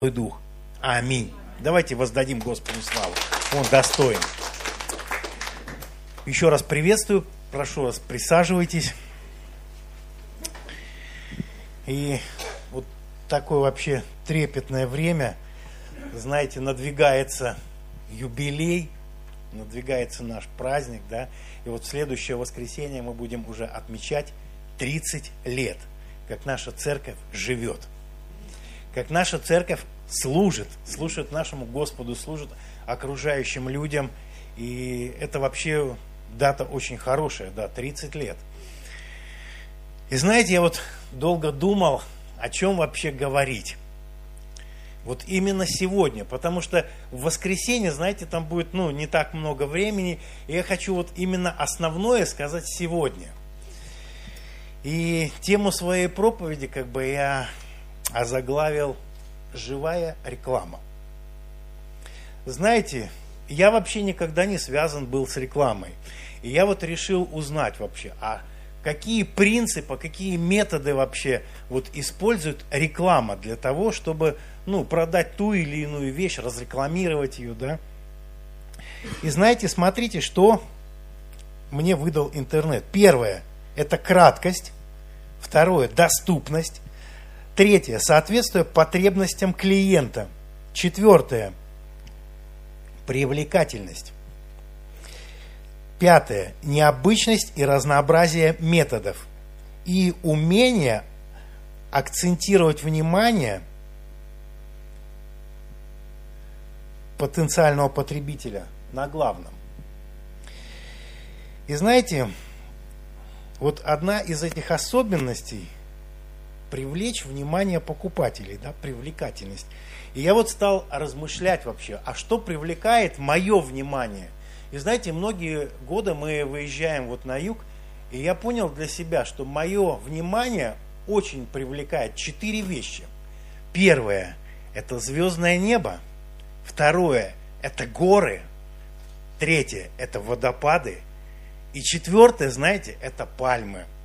Дух. Аминь. Давайте воздадим Господу славу. Он достоин. Еще раз приветствую. Прошу вас, присаживайтесь. И вот такое вообще трепетное время, знаете, надвигается юбилей, надвигается наш праздник, да, и вот следующее воскресенье мы будем уже отмечать 30 лет, как наша церковь живет – как наша церковь служит, служит нашему Господу, служит окружающим людям. И это вообще дата очень хорошая, да, 30 лет. И знаете, я вот долго думал, о чем вообще говорить. Вот именно сегодня, потому что в воскресенье, знаете, там будет, ну, не так много времени, и я хочу вот именно основное сказать сегодня. И тему своей проповеди, как бы, я озаглавил «Живая реклама». Знаете, я вообще никогда не связан был с рекламой. И я вот решил узнать вообще, а какие принципы, какие методы вообще вот использует реклама для того, чтобы ну, продать ту или иную вещь, разрекламировать ее, да. И знаете, смотрите, что мне выдал интернет. Первое – это краткость. Второе – доступность. Третье. Соответствие потребностям клиента. Четвертое. Привлекательность. Пятое. Необычность и разнообразие методов. И умение акцентировать внимание потенциального потребителя на главном. И знаете, вот одна из этих особенностей – привлечь внимание покупателей, да, привлекательность. И я вот стал размышлять вообще, а что привлекает мое внимание? И знаете, многие годы мы выезжаем вот на юг, и я понял для себя, что мое внимание очень привлекает четыре вещи. Первое – это звездное небо. Второе – это горы. Третье – это водопады. И четвертое, знаете, это пальмы –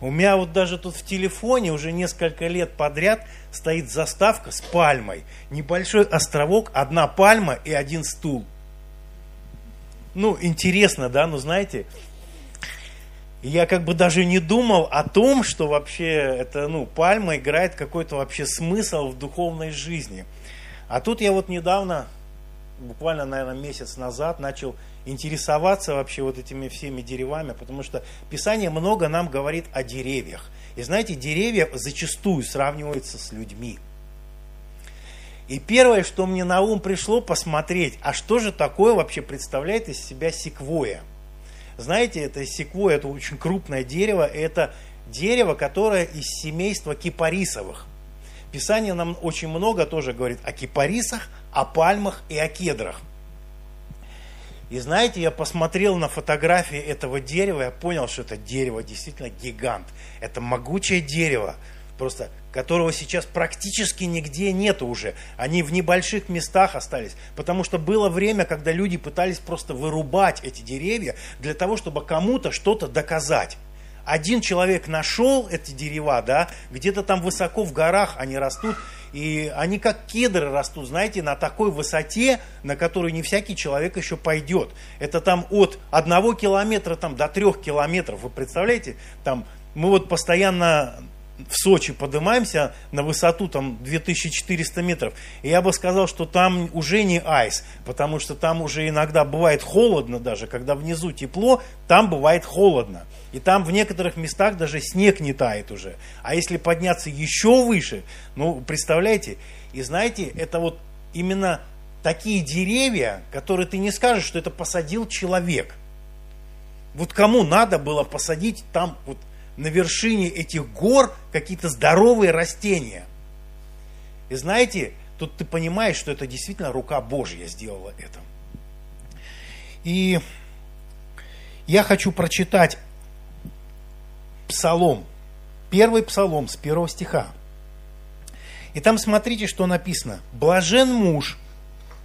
у меня вот даже тут в телефоне уже несколько лет подряд стоит заставка с пальмой. Небольшой островок, одна пальма и один стул. Ну, интересно, да, ну знаете, я как бы даже не думал о том, что вообще это, ну, пальма играет какой-то вообще смысл в духовной жизни. А тут я вот недавно, буквально, наверное, месяц назад начал интересоваться вообще вот этими всеми деревами, потому что Писание много нам говорит о деревьях. И знаете, деревья зачастую сравниваются с людьми. И первое, что мне на ум пришло, посмотреть, а что же такое вообще представляет из себя секвоя. Знаете, это секвоя, это очень крупное дерево, это дерево, которое из семейства кипарисовых. Писание нам очень много тоже говорит о кипарисах, о пальмах и о кедрах – и знаете, я посмотрел на фотографии этого дерева, я понял, что это дерево действительно гигант. Это могучее дерево, просто которого сейчас практически нигде нету уже. Они в небольших местах остались. Потому что было время, когда люди пытались просто вырубать эти деревья для того, чтобы кому-то что-то доказать один человек нашел эти дерева, да, где-то там высоко в горах они растут, и они как кедры растут, знаете, на такой высоте, на которую не всякий человек еще пойдет. Это там от одного километра там, до трех километров, вы представляете? Там мы вот постоянно в Сочи поднимаемся на высоту там 2400 метров, и я бы сказал, что там уже не айс, потому что там уже иногда бывает холодно даже, когда внизу тепло, там бывает холодно. И там в некоторых местах даже снег не тает уже. А если подняться еще выше, ну, представляете, и знаете, это вот именно такие деревья, которые ты не скажешь, что это посадил человек. Вот кому надо было посадить там вот на вершине этих гор какие-то здоровые растения. И знаете, тут ты понимаешь, что это действительно рука Божья сделала это. И я хочу прочитать псалом, первый псалом с первого стиха. И там смотрите, что написано. «Блажен муж,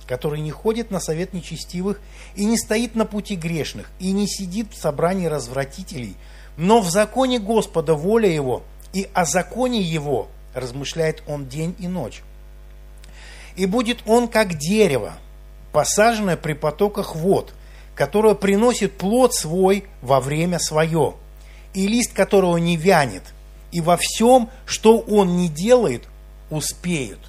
который не ходит на совет нечестивых и не стоит на пути грешных, и не сидит в собрании развратителей, но в законе Господа воля его, и о законе его размышляет он день и ночь. И будет он как дерево, посаженное при потоках вод, которое приносит плод свой во время свое, и лист которого не вянет, и во всем, что он не делает, успеют.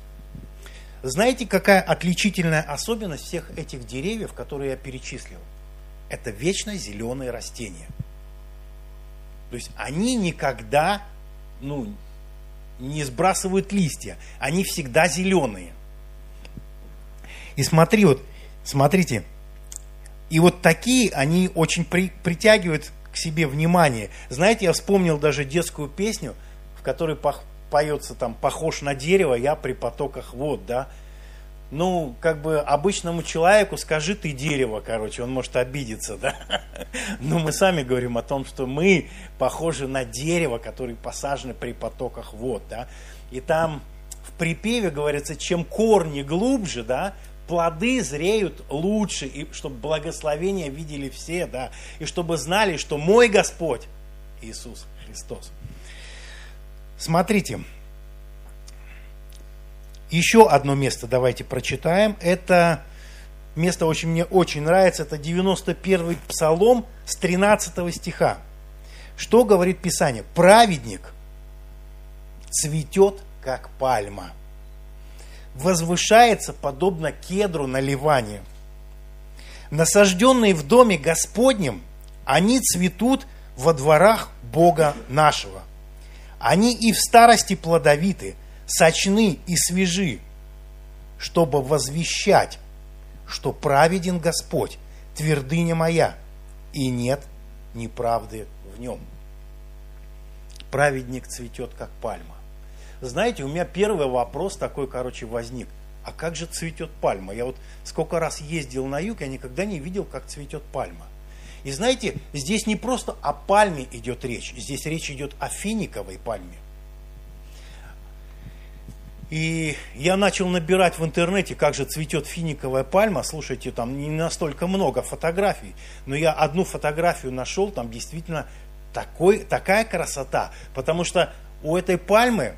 Знаете, какая отличительная особенность всех этих деревьев, которые я перечислил? Это вечно зеленые растения. То есть они никогда ну, не сбрасывают листья, они всегда зеленые. И смотри, вот, смотрите, и вот такие, они очень при, притягивают к себе внимание. Знаете, я вспомнил даже детскую песню, в которой по, поется там «Похож на дерево, я при потоках вод», да, ну, как бы обычному человеку скажи ты дерево, короче, он может обидеться, да. Но мы сами говорим о том, что мы похожи на дерево, которое посажено при потоках вод, да. И там в припеве говорится, чем корни глубже, да, плоды зреют лучше, и чтобы благословения видели все, да, и чтобы знали, что мой Господь Иисус Христос. Смотрите, еще одно место давайте прочитаем. Это место очень, мне очень нравится. Это 91-й псалом с 13 стиха. Что говорит Писание? Праведник цветет, как пальма. Возвышается, подобно кедру на Ливане. Насажденные в доме Господнем, они цветут во дворах Бога нашего. Они и в старости плодовиты – сочны и свежи, чтобы возвещать, что праведен Господь, твердыня моя, и нет неправды в нем. Праведник цветет, как пальма. Знаете, у меня первый вопрос такой, короче, возник. А как же цветет пальма? Я вот сколько раз ездил на юг, я никогда не видел, как цветет пальма. И знаете, здесь не просто о пальме идет речь, здесь речь идет о финиковой пальме. И я начал набирать в интернете, как же цветет финиковая пальма. Слушайте, там не настолько много фотографий, но я одну фотографию нашел, там действительно такой, такая красота. Потому что у этой пальмы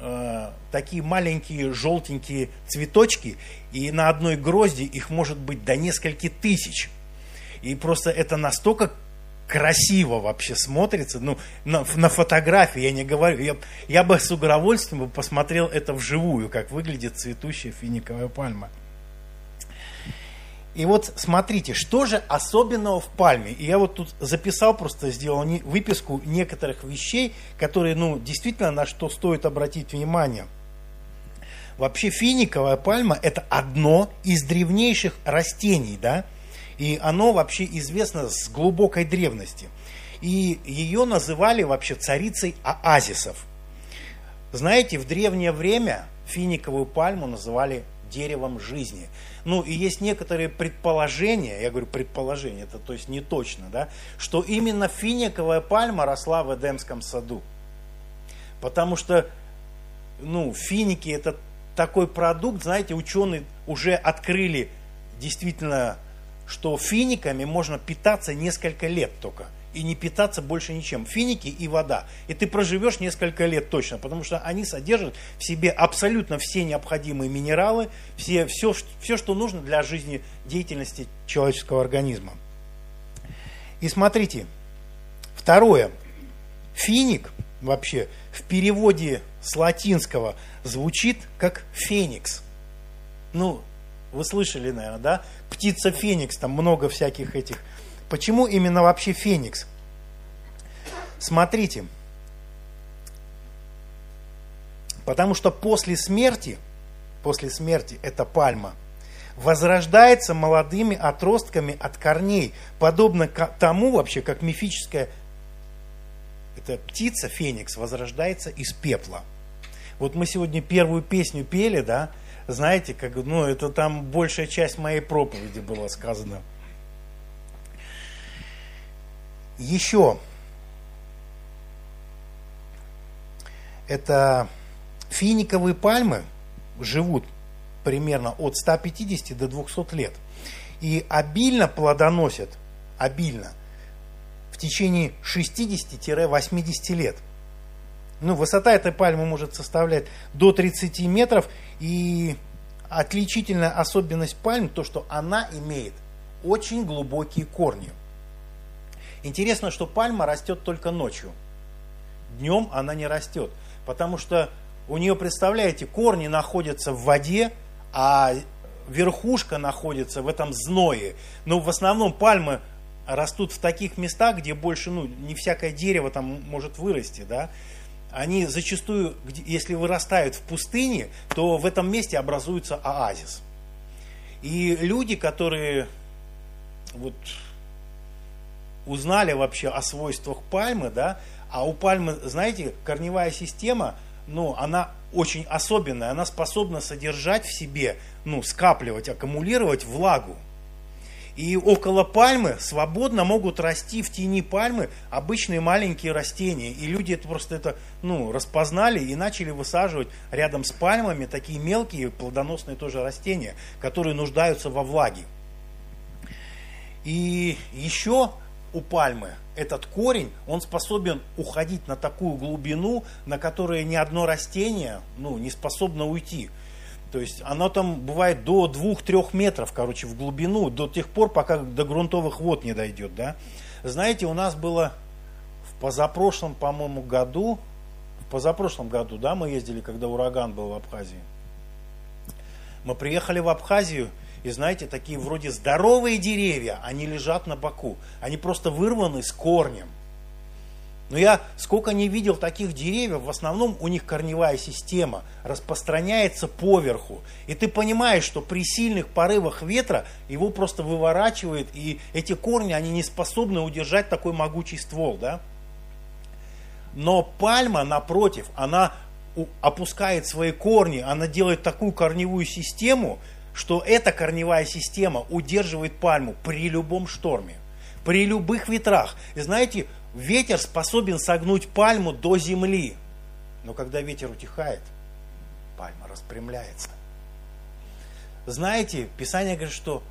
э, такие маленькие желтенькие цветочки, и на одной грозди их может быть до нескольких тысяч. И просто это настолько красиво вообще смотрится. Ну, на, на фотографии я не говорю. Я, я бы с удовольствием бы посмотрел это вживую, как выглядит цветущая финиковая пальма. И вот смотрите, что же особенного в пальме? И я вот тут записал, просто сделал не, выписку некоторых вещей, которые, ну, действительно на что стоит обратить внимание. Вообще финиковая пальма – это одно из древнейших растений, да, и оно вообще известно с глубокой древности. И ее называли вообще царицей оазисов. Знаете, в древнее время финиковую пальму называли деревом жизни. Ну и есть некоторые предположения, я говорю предположения, это то есть не точно, да, что именно финиковая пальма росла в Эдемском саду. Потому что, ну, финики это такой продукт, знаете, ученые уже открыли действительно что финиками можно питаться несколько лет только. И не питаться больше ничем. Финики и вода. И ты проживешь несколько лет точно, потому что они содержат в себе абсолютно все необходимые минералы, все, все, все что нужно для жизнедеятельности человеческого организма. И смотрите, второе. Финик вообще в переводе с латинского звучит как феникс. Ну, вы слышали, наверное, да? Птица Феникс, там много всяких этих. Почему именно вообще Феникс? Смотрите. Потому что после смерти, после смерти эта пальма возрождается молодыми отростками от корней, подобно тому вообще, как мифическая эта птица Феникс возрождается из пепла. Вот мы сегодня первую песню пели, да, знаете, как, ну, это там большая часть моей проповеди была сказана. Еще это финиковые пальмы живут примерно от 150 до 200 лет и обильно плодоносят, обильно, в течение 60-80 лет – ну, высота этой пальмы может составлять до 30 метров, и отличительная особенность пальм то, что она имеет очень глубокие корни. Интересно, что пальма растет только ночью. Днем она не растет, потому что у нее, представляете, корни находятся в воде, а верхушка находится в этом зное. Но в основном пальмы растут в таких местах, где больше, ну, не всякое дерево там может вырасти, да. Они зачастую, если вырастают в пустыне, то в этом месте образуется оазис. И люди, которые вот узнали вообще о свойствах пальмы, да, а у пальмы, знаете, корневая система, ну, она очень особенная, она способна содержать в себе, ну, скапливать, аккумулировать влагу. И около пальмы свободно могут расти в тени пальмы обычные маленькие растения. И люди это просто это, ну, распознали и начали высаживать рядом с пальмами такие мелкие плодоносные тоже растения, которые нуждаются во влаге. И еще у пальмы этот корень, он способен уходить на такую глубину, на которой ни одно растение ну, не способно уйти. То есть оно там бывает до 2-3 метров, короче, в глубину, до тех пор, пока до грунтовых вод не дойдет. Да? Знаете, у нас было в позапрошлом, по-моему, году, в позапрошлом году, да, мы ездили, когда ураган был в Абхазии. Мы приехали в Абхазию, и знаете, такие вроде здоровые деревья, они лежат на боку. Они просто вырваны с корнем. Но я сколько не видел таких деревьев, в основном у них корневая система распространяется поверху. И ты понимаешь, что при сильных порывах ветра его просто выворачивает, и эти корни, они не способны удержать такой могучий ствол. Да? Но пальма, напротив, она опускает свои корни, она делает такую корневую систему, что эта корневая система удерживает пальму при любом шторме, при любых ветрах. И знаете, ветер способен согнуть пальму до земли. Но когда ветер утихает, пальма распрямляется. Знаете, Писание говорит, что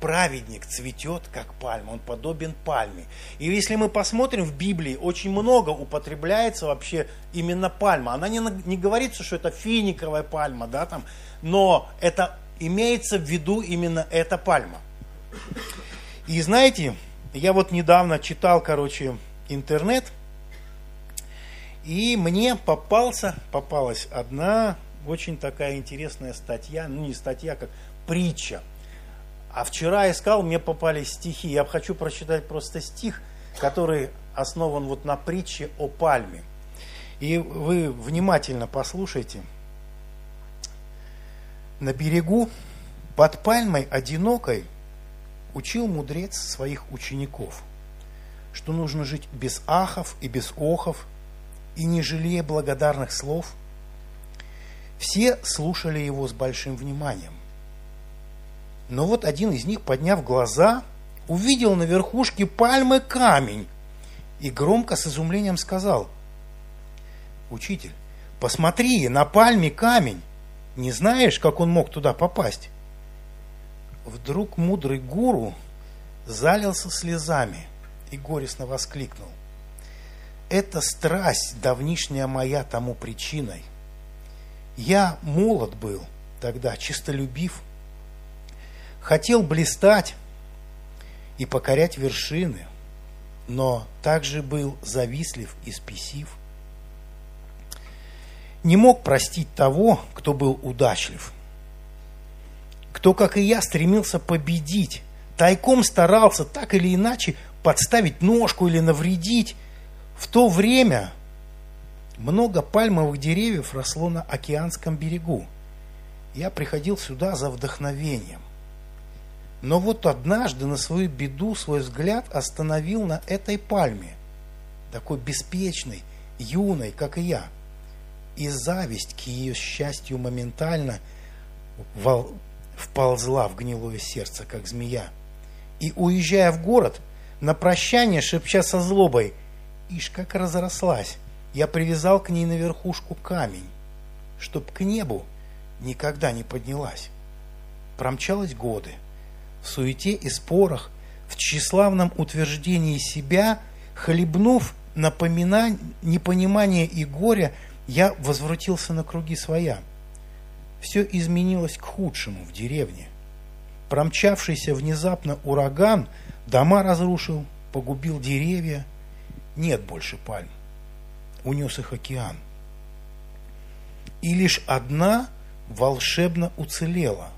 праведник цветет, как пальма, он подобен пальме. И если мы посмотрим в Библии, очень много употребляется вообще именно пальма. Она не, не говорится, что это финиковая пальма, да, там, но это имеется в виду именно эта пальма. И знаете, я вот недавно читал, короче, интернет, и мне попался, попалась одна очень такая интересная статья, ну не статья, как притча. А вчера искал, мне попались стихи. Я хочу прочитать просто стих, который основан вот на притче о пальме. И вы внимательно послушайте – на берегу, под пальмой одинокой, учил мудрец своих учеников, что нужно жить без ахов и без охов, и не жалея благодарных слов. Все слушали его с большим вниманием. Но вот один из них, подняв глаза, увидел на верхушке пальмы камень и громко с изумлением сказал, «Учитель, посмотри, на пальме камень, не знаешь, как он мог туда попасть? Вдруг мудрый гуру залился слезами и горестно воскликнул. Это страсть давнишняя моя тому причиной. Я молод был тогда, чистолюбив, хотел блистать и покорять вершины, но также был завистлив и спесив – не мог простить того, кто был удачлив. Кто, как и я, стремился победить, тайком старался так или иначе подставить ножку или навредить. В то время много пальмовых деревьев росло на океанском берегу. Я приходил сюда за вдохновением. Но вот однажды на свою беду свой взгляд остановил на этой пальме, такой беспечной, юной, как и я – и зависть к ее счастью моментально вползла в гнилое сердце, как змея. И, уезжая в город, на прощание, шепча со злобой, «Ишь, как разрослась!» Я привязал к ней на верхушку камень, чтоб к небу никогда не поднялась. Промчалось годы. В суете и спорах, в тщеславном утверждении себя, хлебнув напоминание, непонимание и горе, я возвратился на круги своя. все изменилось к худшему в деревне. Промчавшийся внезапно ураган дома разрушил, погубил деревья. Нет больше пальм. Унес их океан. И лишь одна волшебно уцелела.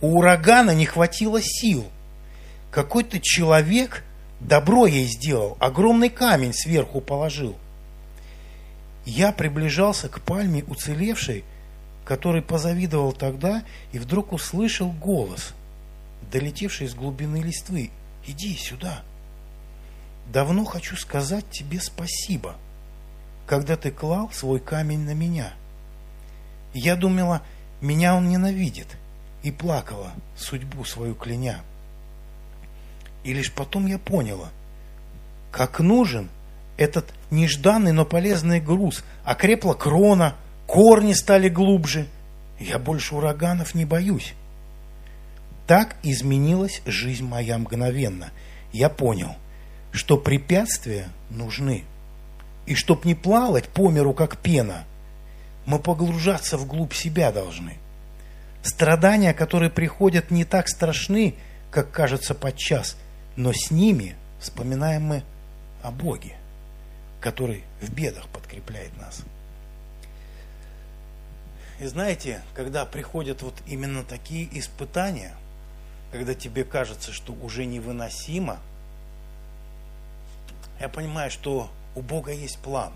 У урагана не хватило сил. Какой-то человек добро ей сделал, огромный камень сверху положил. Я приближался к пальме уцелевшей, который позавидовал тогда, и вдруг услышал голос, долетевший из глубины листвы. «Иди сюда. Давно хочу сказать тебе спасибо, когда ты клал свой камень на меня. Я думала, меня он ненавидит, и плакала, судьбу свою кляня. И лишь потом я поняла, как нужен этот нежданный, но полезный груз. Окрепла крона, корни стали глубже. Я больше ураганов не боюсь. Так изменилась жизнь моя мгновенно. Я понял, что препятствия нужны. И чтоб не плавать по миру, как пена, мы погружаться вглубь себя должны. Страдания, которые приходят, не так страшны, как кажется подчас, но с ними вспоминаем мы о Боге, который в бедах подкрепляет нас. И знаете, когда приходят вот именно такие испытания, когда тебе кажется, что уже невыносимо, я понимаю, что у Бога есть план.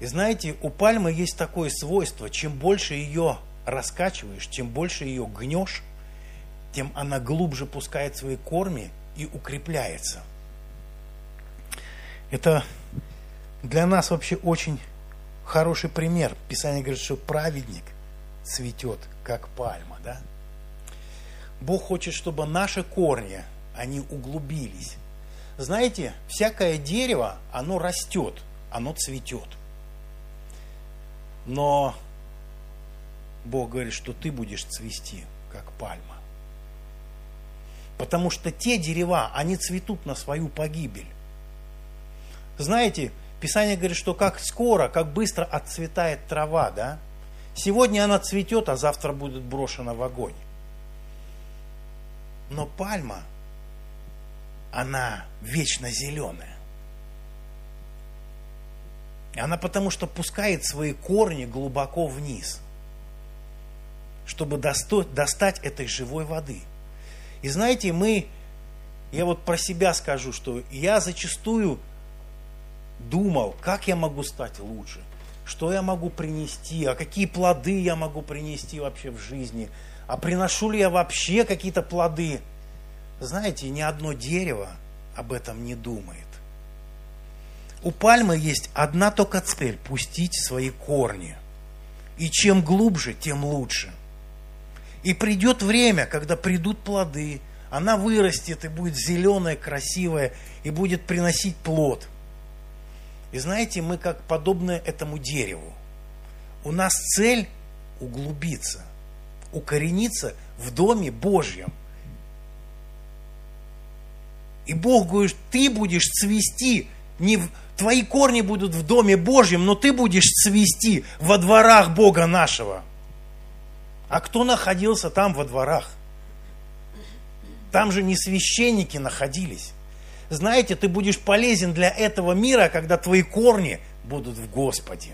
И знаете, у пальмы есть такое свойство, чем больше ее раскачиваешь, чем больше ее гнешь, тем она глубже пускает свои корни и укрепляется. Это для нас вообще очень хороший пример. Писание говорит, что праведник цветет, как пальма, да? Бог хочет, чтобы наши корни, они углубились. Знаете, всякое дерево, оно растет, оно цветет. Но Бог говорит, что ты будешь цвести, как пальма. Потому что те дерева, они цветут на свою погибель. Знаете, Писание говорит, что как скоро, как быстро отцветает трава, да? Сегодня она цветет, а завтра будет брошена в огонь. Но пальма, она вечно зеленая. Она потому что пускает свои корни глубоко вниз, чтобы достать этой живой воды. И знаете, мы, я вот про себя скажу, что я зачастую думал, как я могу стать лучше, что я могу принести, а какие плоды я могу принести вообще в жизни, а приношу ли я вообще какие-то плоды. Знаете, ни одно дерево об этом не думает. У пальмы есть одна только цель – пустить свои корни. И чем глубже, тем лучше. И придет время, когда придут плоды, она вырастет и будет зеленая, красивая, и будет приносить плод – и знаете, мы как подобны этому дереву. У нас цель углубиться, укорениться в Доме Божьем. И Бог говорит, ты будешь цвести, не в, твои корни будут в Доме Божьем, но ты будешь цвести во дворах Бога нашего. А кто находился там во дворах? Там же не священники находились знаете, ты будешь полезен для этого мира, когда твои корни будут в Господе.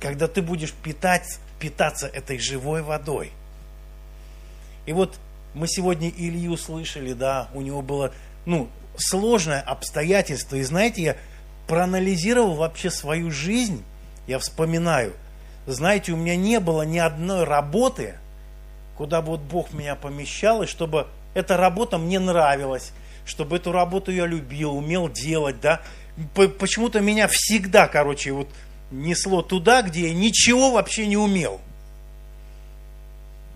Когда ты будешь питать, питаться этой живой водой. И вот мы сегодня Илью слышали, да, у него было, ну, сложное обстоятельство. И знаете, я проанализировал вообще свою жизнь, я вспоминаю, знаете, у меня не было ни одной работы, куда бы вот Бог меня помещал, и чтобы эта работа мне нравилась, чтобы эту работу я любил, умел делать, да. Почему-то меня всегда, короче, вот несло туда, где я ничего вообще не умел.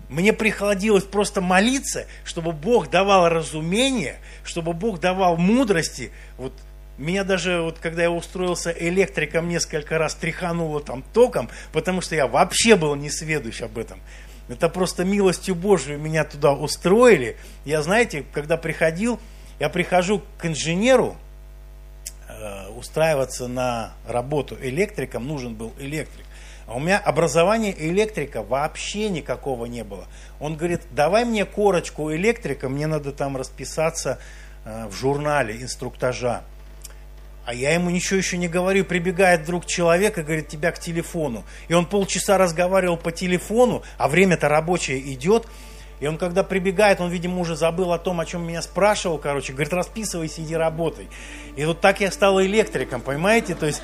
Мне приходилось просто молиться, чтобы Бог давал разумение, чтобы Бог давал мудрости. Вот меня даже, вот когда я устроился электриком, несколько раз тряхануло там током, потому что я вообще был не сведущ об этом. Это просто милостью Божией меня туда устроили. Я, знаете, когда приходил, я прихожу к инженеру, э, устраиваться на работу электриком, нужен был электрик. А у меня образования электрика вообще никакого не было. Он говорит, давай мне корочку электрика, мне надо там расписаться э, в журнале инструктажа. А я ему ничего еще не говорю. Прибегает вдруг человек и говорит, тебя к телефону. И он полчаса разговаривал по телефону, а время-то рабочее идет. И он, когда прибегает, он, видимо, уже забыл о том, о чем меня спрашивал, короче, говорит, расписывайся, иди работай. И вот так я стал электриком, понимаете? То есть,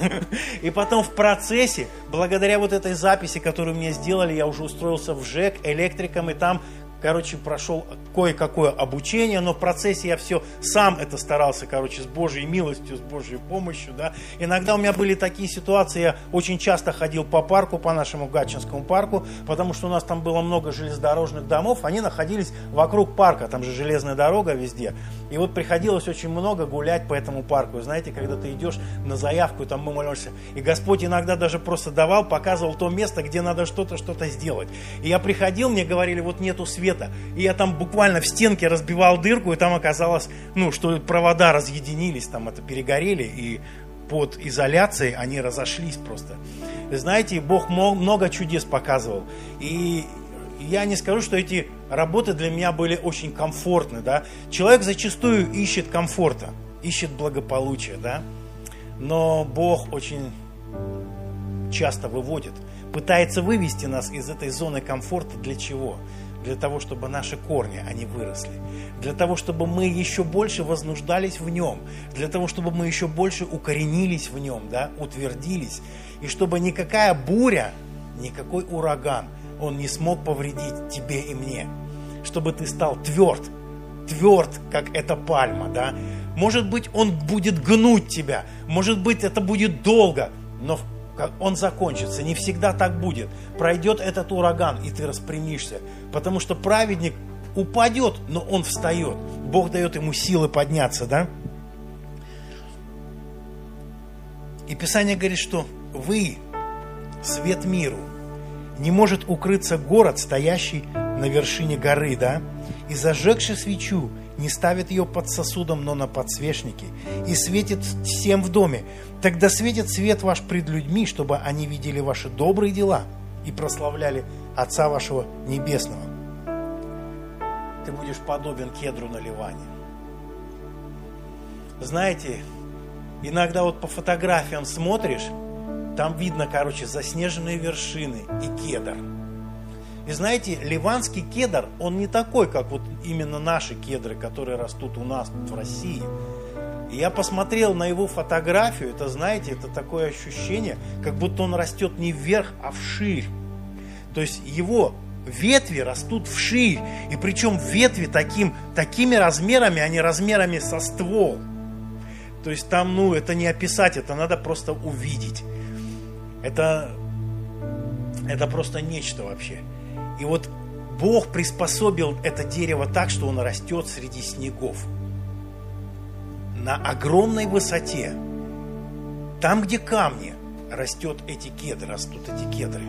и потом в процессе, благодаря вот этой записи, которую мне сделали, я уже устроился в ЖЭК электриком, и там короче, прошел кое-какое обучение, но в процессе я все сам это старался, короче, с Божьей милостью, с Божьей помощью, да. Иногда у меня были такие ситуации, я очень часто ходил по парку, по нашему Гатчинскому парку, потому что у нас там было много железнодорожных домов, они находились вокруг парка, там же железная дорога везде. И вот приходилось очень много гулять по этому парку. Знаете, когда ты идешь на заявку, там мы молишься, и Господь иногда даже просто давал, показывал то место, где надо что-то, что-то сделать. И я приходил, мне говорили, вот нету света, света. И я там буквально в стенке разбивал дырку, и там оказалось, ну, что провода разъединились, там это перегорели, и под изоляцией они разошлись просто. Знаете, Бог много чудес показывал. И я не скажу, что эти работы для меня были очень комфортны, да. Человек зачастую ищет комфорта, ищет благополучия, да. Но Бог очень часто выводит, пытается вывести нас из этой зоны комфорта для чего? Для того, чтобы наши корни, они выросли, для того, чтобы мы еще больше вознуждались в нем, для того, чтобы мы еще больше укоренились в нем, да, утвердились, и чтобы никакая буря, никакой ураган, он не смог повредить тебе и мне, чтобы ты стал тверд, тверд, как эта пальма, да, может быть, он будет гнуть тебя, может быть, это будет долго, но в он закончится. Не всегда так будет. Пройдет этот ураган, и ты распрямишься. Потому что праведник упадет, но он встает. Бог дает ему силы подняться, да? И Писание говорит, что вы свет миру. Не может укрыться город, стоящий на вершине горы, да? И зажегший свечу не ставит ее под сосудом, но на подсвечнике, и светит всем в доме. Тогда светит свет ваш пред людьми, чтобы они видели ваши добрые дела и прославляли Отца вашего Небесного. Ты будешь подобен кедру на Ливане. Знаете, иногда вот по фотографиям смотришь, там видно, короче, заснеженные вершины и кедр – и знаете, ливанский кедр, он не такой, как вот именно наши кедры, которые растут у нас в России. И я посмотрел на его фотографию, это, знаете, это такое ощущение, как будто он растет не вверх, а вширь. То есть его ветви растут вширь, и причем ветви таким, такими размерами, а не размерами со ствол. То есть там, ну, это не описать, это надо просто увидеть. Это, это просто нечто вообще. И вот Бог приспособил это дерево так, что оно растет среди снегов. На огромной высоте. Там, где камни, растет эти кедры, растут эти кедры.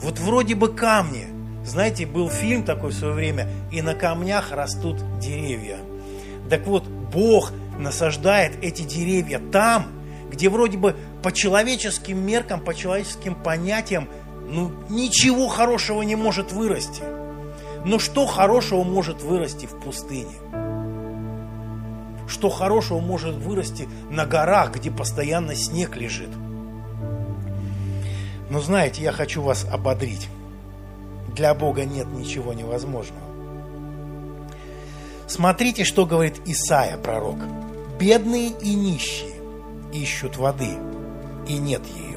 Вот вроде бы камни. Знаете, был фильм такой в свое время, и на камнях растут деревья. Так вот, Бог насаждает эти деревья там, где вроде бы по человеческим меркам, по человеческим понятиям ну, ничего хорошего не может вырасти. Но что хорошего может вырасти в пустыне? Что хорошего может вырасти на горах, где постоянно снег лежит? Но знаете, я хочу вас ободрить. Для Бога нет ничего невозможного. Смотрите, что говорит Исаия, пророк. Бедные и нищие ищут воды, и нет ее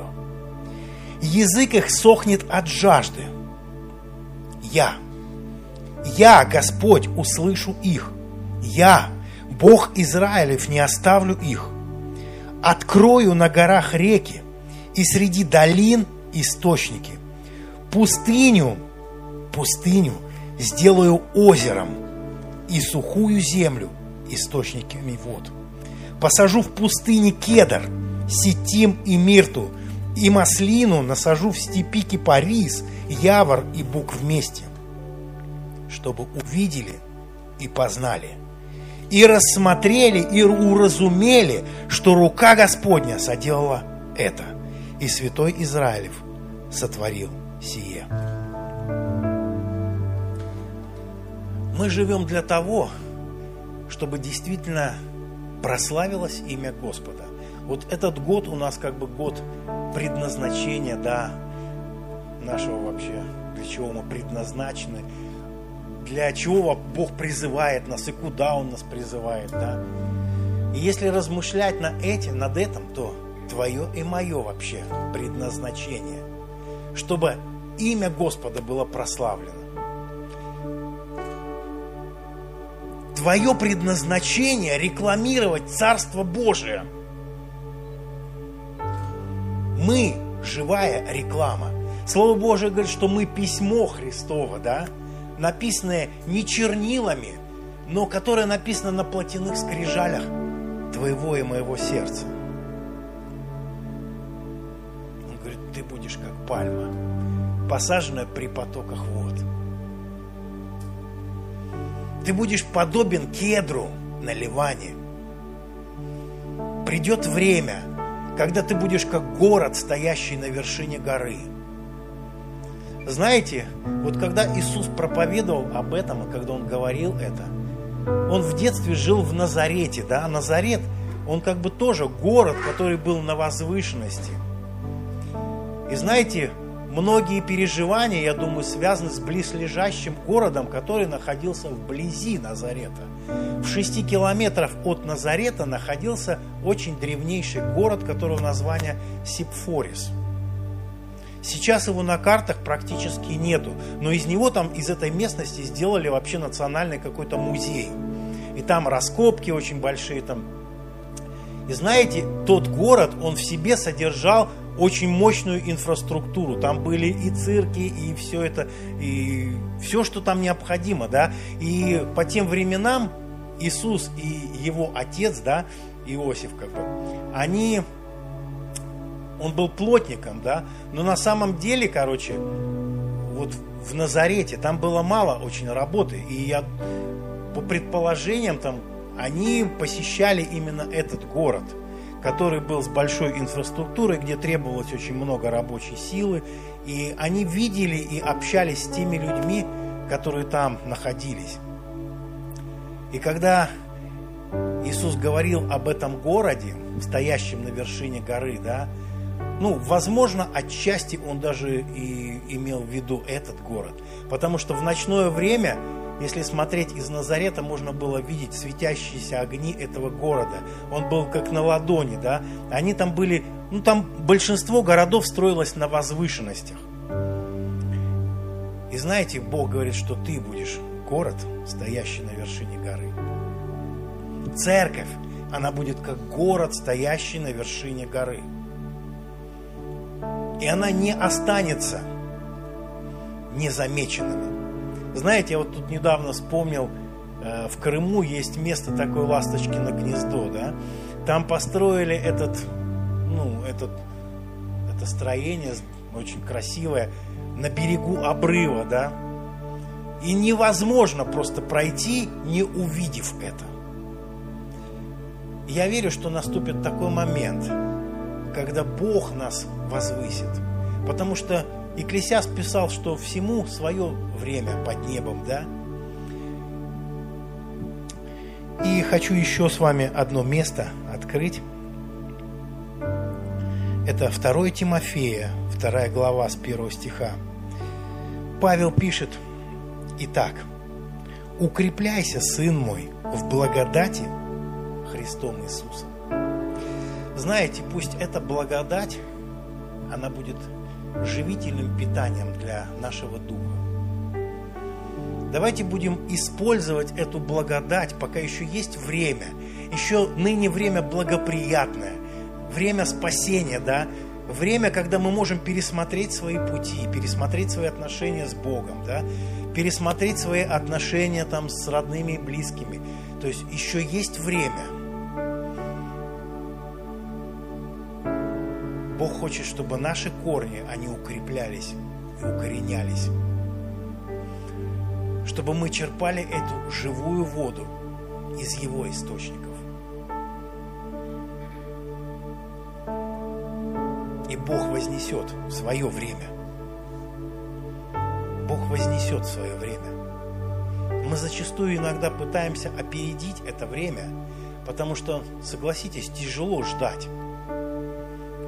язык их сохнет от жажды. Я, я, Господь, услышу их. Я, Бог Израилев, не оставлю их. Открою на горах реки и среди долин источники. Пустыню, пустыню сделаю озером и сухую землю источниками вод. Посажу в пустыне кедр, сетим и мирту – и маслину насажу в степи кипарис, явор и бук вместе, чтобы увидели и познали. и рассмотрели, и уразумели, что рука Господня соделала это, и святой Израилев сотворил сие. Мы живем для того, чтобы действительно прославилось имя Господа. Вот этот год у нас как бы год предназначения, да, нашего вообще, для чего мы предназначены, для чего Бог призывает нас и куда Он нас призывает, да. И если размышлять на этим, над этим, то твое и мое вообще предназначение, чтобы имя Господа было прославлено. Твое предназначение рекламировать Царство Божие. Мы живая реклама. Слово Божие говорит, что мы письмо Христово, да? Написанное не чернилами, но которое написано на плотяных скрижалях твоего и моего сердца. Он говорит, ты будешь как пальма, посаженная при потоках вод. Ты будешь подобен кедру на Ливане. Придет время, когда ты будешь как город, стоящий на вершине горы. Знаете, вот когда Иисус проповедовал об этом, и когда Он говорил это, Он в детстве жил в Назарете, да, Назарет, он как бы тоже город, который был на возвышенности. И знаете, Многие переживания, я думаю, связаны с близлежащим городом, который находился вблизи Назарета. В шести километрах от Назарета находился очень древнейший город, которого название Сипфорис. Сейчас его на картах практически нету, но из него там, из этой местности сделали вообще национальный какой-то музей. И там раскопки очень большие, там и знаете, тот город, он в себе содержал очень мощную инфраструктуру. Там были и цирки, и все это, и все, что там необходимо, да. И по тем временам Иисус и его отец, да, Иосиф, как бы, они, он был плотником, да, но на самом деле, короче, вот в Назарете там было мало очень работы, и я по предположениям там они посещали именно этот город – который был с большой инфраструктурой, где требовалось очень много рабочей силы. И они видели и общались с теми людьми, которые там находились. И когда Иисус говорил об этом городе, стоящем на вершине горы, да, ну, возможно, отчасти он даже и имел в виду этот город. Потому что в ночное время если смотреть из Назарета, можно было видеть светящиеся огни этого города. Он был как на ладони, да. Они там были, ну там большинство городов строилось на возвышенностях. И знаете, Бог говорит, что ты будешь город, стоящий на вершине горы. Церковь, она будет как город, стоящий на вершине горы. И она не останется незамеченными. Знаете, я вот тут недавно вспомнил, э, в Крыму есть место такое Ласточкино гнездо, да? Там построили этот, ну, этот, это строение очень красивое на берегу обрыва, да? И невозможно просто пройти, не увидев это. Я верю, что наступит такой момент, когда Бог нас возвысит. Потому что Екклесиас писал, что всему свое время под небом, да? И хочу еще с вами одно место открыть. Это 2 Тимофея, 2 глава с 1 стиха. Павел пишет, «Итак, укрепляйся, сын мой, в благодати Христом Иисусом». Знаете, пусть эта благодать, она будет живительным питанием для нашего духа. Давайте будем использовать эту благодать, пока еще есть время. Еще ныне время благоприятное, время спасения, да, время, когда мы можем пересмотреть свои пути, пересмотреть свои отношения с Богом, да, пересмотреть свои отношения там с родными и близкими. То есть еще есть время – Бог хочет, чтобы наши корни, они укреплялись и укоренялись. Чтобы мы черпали эту живую воду из Его источников. И Бог вознесет свое время. Бог вознесет свое время. Мы зачастую иногда пытаемся опередить это время, потому что, согласитесь, тяжело ждать.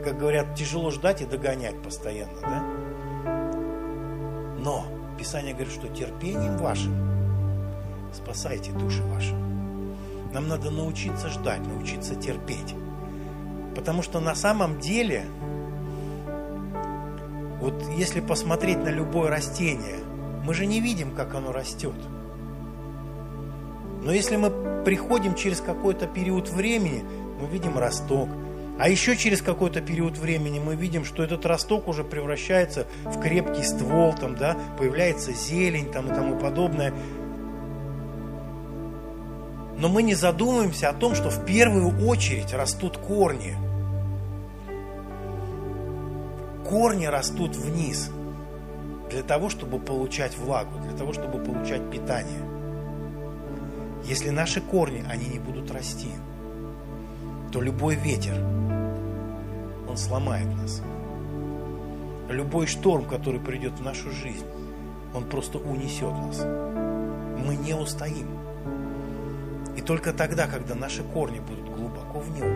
Как говорят, тяжело ждать и догонять постоянно, да? Но Писание говорит, что терпением вашим спасайте души ваши. Нам надо научиться ждать, научиться терпеть. Потому что на самом деле вот если посмотреть на любое растение, мы же не видим, как оно растет. Но если мы приходим через какой-то период времени, мы видим росток. А еще через какой-то период времени мы видим, что этот росток уже превращается в крепкий ствол, там, да, появляется зелень там, и тому подобное. Но мы не задумываемся о том, что в первую очередь растут корни – корни растут вниз для того, чтобы получать влагу, для того, чтобы получать питание. Если наши корни, они не будут расти, то любой ветер, он сломает нас. Любой шторм, который придет в нашу жизнь, он просто унесет нас. Мы не устоим. И только тогда, когда наши корни будут глубоко в нем,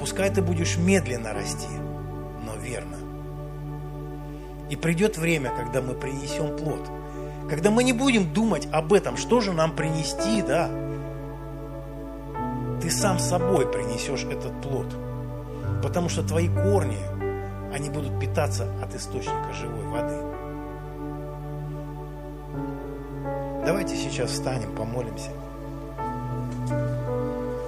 пускай ты будешь медленно расти – верно. И придет время, когда мы принесем плод. Когда мы не будем думать об этом, что же нам принести, да. Ты сам собой принесешь этот плод. Потому что твои корни, они будут питаться от источника живой воды. Давайте сейчас встанем, помолимся.